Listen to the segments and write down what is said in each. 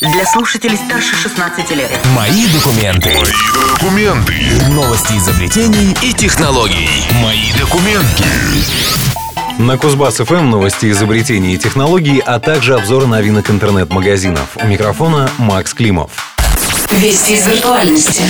для слушателей старше 16 лет. Мои документы. Мои документы. Новости изобретений и технологий. Мои документы. На Кузбасс ФМ новости изобретений и технологий, а также обзоры новинок интернет-магазинов. У микрофона Макс Климов. Вести из виртуальности.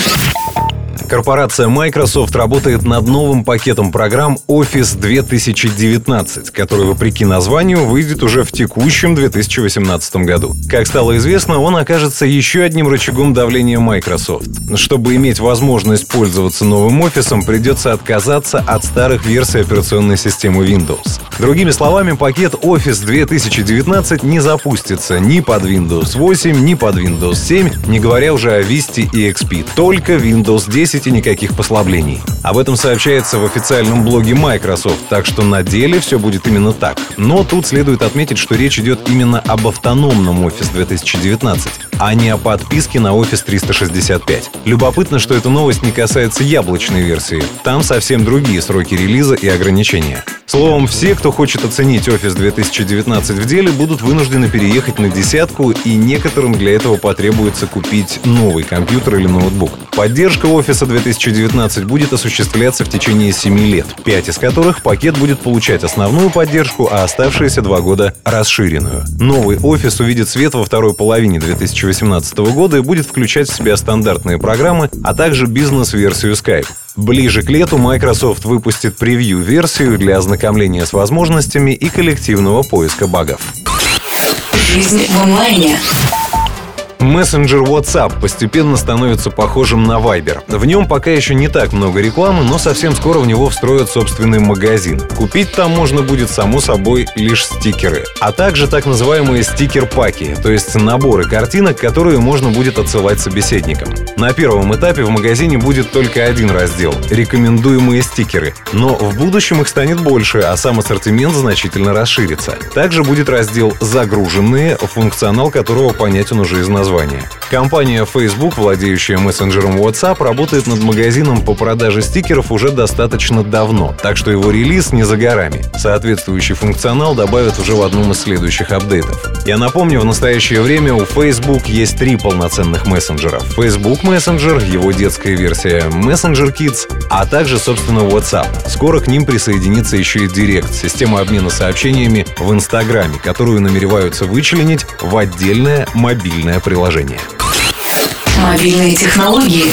Корпорация Microsoft работает над новым пакетом программ Office 2019, который, вопреки названию, выйдет уже в текущем 2018 году. Как стало известно, он окажется еще одним рычагом давления Microsoft. Чтобы иметь возможность пользоваться новым офисом, придется отказаться от старых версий операционной системы Windows. Другими словами, пакет Office 2019 не запустится ни под Windows 8, ни под Windows 7, не говоря уже о Vista и XP. Только Windows 10 и никаких послаблений. Об этом сообщается в официальном блоге Microsoft, так что на деле все будет именно так. Но тут следует отметить, что речь идет именно об автономном Office 2019, а не о подписке на Office 365. Любопытно, что эта новость не касается яблочной версии. Там совсем другие сроки релиза и ограничения. Словом, все, кто хочет оценить Office 2019 в деле, будут вынуждены переехать на десятку, и некоторым для этого потребуется купить новый компьютер или ноутбук. Поддержка Office 2019 будет осуществляться в течение 7 лет, 5 из которых пакет будет получать основную поддержку, а оставшиеся 2 года — расширенную. Новый Office увидит свет во второй половине 2018 года и будет включать в себя стандартные программы, а также бизнес-версию Skype. Ближе к лету Microsoft выпустит превью-версию для ознакомления с возможностями и коллективного поиска багов. Жизнь в онлайне. Мессенджер WhatsApp постепенно становится похожим на Viber. В нем пока еще не так много рекламы, но совсем скоро в него встроят собственный магазин. Купить там можно будет, само собой, лишь стикеры. А также так называемые стикер-паки, то есть наборы картинок, которые можно будет отсылать собеседникам. На первом этапе в магазине будет только один раздел — рекомендуемые стикеры. Но в будущем их станет больше, а сам ассортимент значительно расширится. Также будет раздел «Загруженные», функционал которого понятен уже из названия названия. Компания Facebook, владеющая мессенджером WhatsApp, работает над магазином по продаже стикеров уже достаточно давно, так что его релиз не за горами. Соответствующий функционал добавят уже в одном из следующих апдейтов. Я напомню, в настоящее время у Facebook есть три полноценных мессенджера. Facebook Messenger, его детская версия Messenger Kids, а также, собственно, WhatsApp. Скоро к ним присоединится еще и Direct, система обмена сообщениями в Инстаграме, которую намереваются вычленить в отдельное мобильное приложение. Мобильные технологии.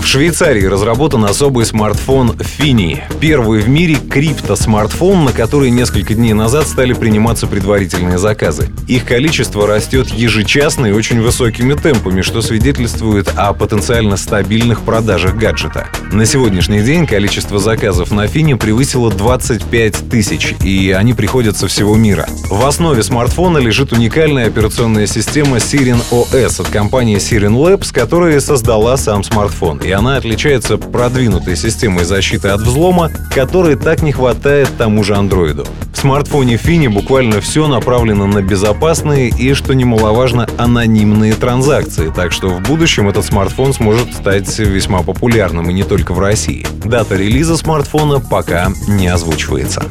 В Швейцарии разработан особый смартфон Fini. Первый в мире крипто-смартфон, на который несколько дней назад стали приниматься предварительные заказы. Их количество растет ежечасно и очень высокими темпами, что свидетельствует о потенциально стабильных продажах гаджета. На сегодняшний день количество заказов на Fini превысило 25 тысяч, и они приходят со всего мира. В основе смартфона лежит уникальная операционная система Sirin OS от компании Sirin Labs, которая создала сам смартфон. И она отличается продвинутой системой защиты от взлома, которой так не хватает тому же андроиду. В смартфоне Fini буквально все направлено на безопасные и, что немаловажно, анонимные транзакции, так что в будущем этот смартфон сможет стать весьма популярным и не только в России. Дата релиза смартфона пока не озвучивается.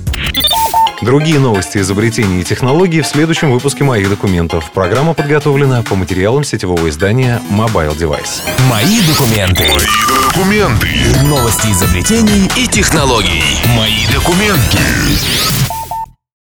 Другие новости, изобретения и технологий в следующем выпуске моих документов. Программа подготовлена по материалам сетевого издания Mobile Device. Мои документы. Мои документы. Новости изобретений И технологий. Мои документы.